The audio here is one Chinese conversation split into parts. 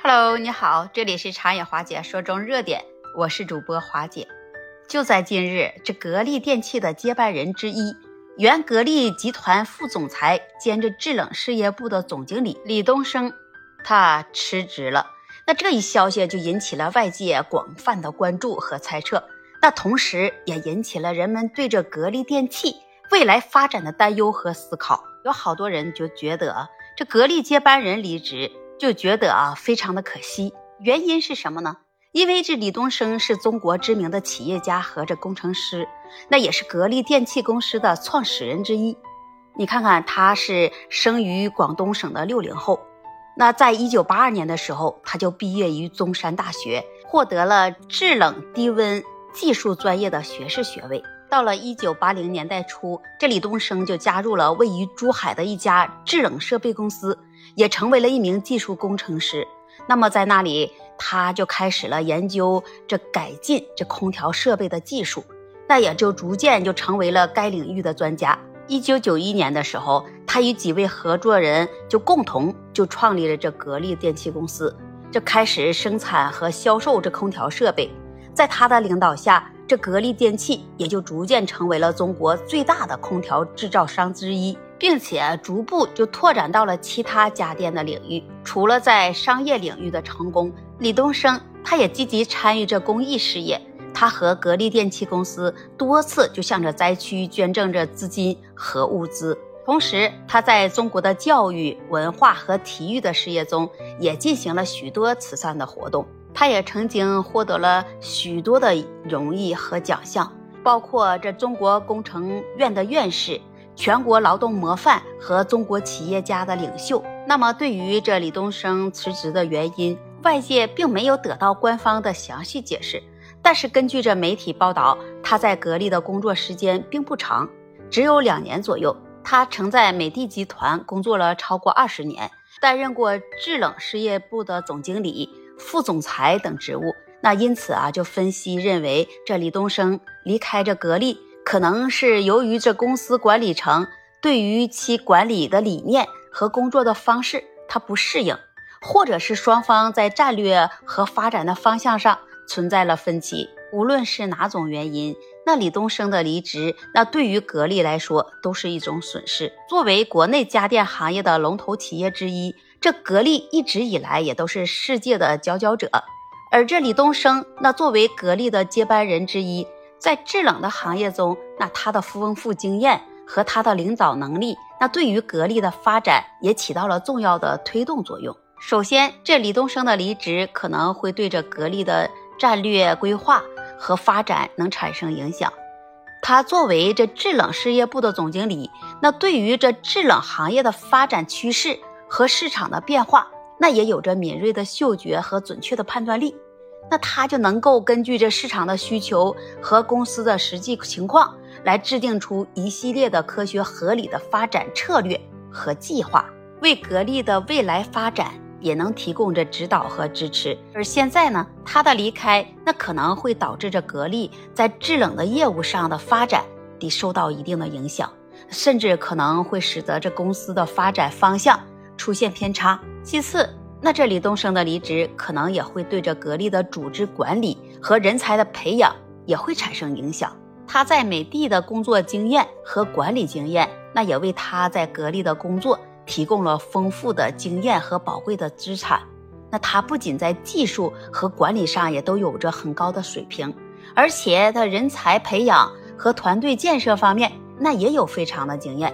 Hello，你好，这里是长野华姐说中热点，我是主播华姐。就在近日，这格力电器的接班人之一，原格力集团副总裁兼着制冷事业部的总经理李东生，他辞职了。那这一消息就引起了外界广泛的关注和猜测，那同时也引起了人们对这格力电器未来发展的担忧和思考。有好多人就觉得这格力接班人离职。就觉得啊，非常的可惜。原因是什么呢？因为这李东生是中国知名的企业家和这工程师，那也是格力电器公司的创始人之一。你看看，他是生于广东省的六零后，那在一九八二年的时候，他就毕业于中山大学，获得了制冷低温技术专业的学士学位。到了一九八零年代初，这李东生就加入了位于珠海的一家制冷设备公司。也成为了一名技术工程师。那么在那里，他就开始了研究这改进这空调设备的技术，那也就逐渐就成为了该领域的专家。一九九一年的时候，他与几位合作人就共同就创立了这格力电器公司，就开始生产和销售这空调设备。在他的领导下，这格力电器也就逐渐成为了中国最大的空调制造商之一。并且逐步就拓展到了其他家电的领域。除了在商业领域的成功，李东生他也积极参与着公益事业。他和格力电器公司多次就向着灾区捐赠着资金和物资。同时，他在中国的教育、文化和体育的事业中也进行了许多慈善的活动。他也曾经获得了许多的荣誉和奖项，包括这中国工程院的院士。全国劳动模范和中国企业家的领袖。那么，对于这李东生辞职的原因，外界并没有得到官方的详细解释。但是，根据这媒体报道，他在格力的工作时间并不长，只有两年左右。他曾在美的集团工作了超过二十年，担任过制冷事业部的总经理、副总裁等职务。那因此啊，就分析认为，这李东生离开这格力。可能是由于这公司管理层对于其管理的理念和工作的方式他不适应，或者是双方在战略和发展的方向上存在了分歧。无论是哪种原因，那李东生的离职，那对于格力来说都是一种损失。作为国内家电行业的龙头企业之一，这格力一直以来也都是世界的佼佼者。而这李东生，那作为格力的接班人之一。在制冷的行业中，那他的丰富经验和他的领导能力，那对于格力的发展也起到了重要的推动作用。首先，这李东生的离职可能会对着格力的战略规划和发展能产生影响。他作为这制冷事业部的总经理，那对于这制冷行业的发展趋势和市场的变化，那也有着敏锐的嗅觉和准确的判断力。那他就能够根据这市场的需求和公司的实际情况，来制定出一系列的科学合理的发展策略和计划，为格力的未来发展也能提供着指导和支持。而现在呢，他的离开，那可能会导致着格力在制冷的业务上的发展得受到一定的影响，甚至可能会使得这公司的发展方向出现偏差。其次，那这李东生的离职，可能也会对着格力的组织管理和人才的培养也会产生影响。他在美的的工作经验和管理经验，那也为他在格力的工作提供了丰富的经验和宝贵的资产。那他不仅在技术和管理上也都有着很高的水平，而且他人才培养和团队建设方面，那也有非常的经验。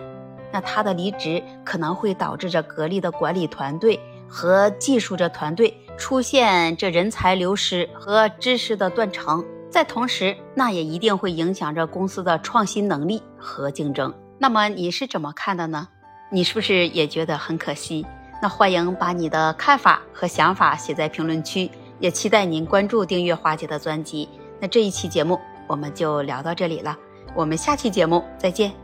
那他的离职可能会导致着格力的管理团队。和技术的团队出现这人才流失和知识的断层，在同时，那也一定会影响着公司的创新能力和竞争。那么你是怎么看的呢？你是不是也觉得很可惜？那欢迎把你的看法和想法写在评论区，也期待您关注订阅华姐的专辑。那这一期节目我们就聊到这里了，我们下期节目再见。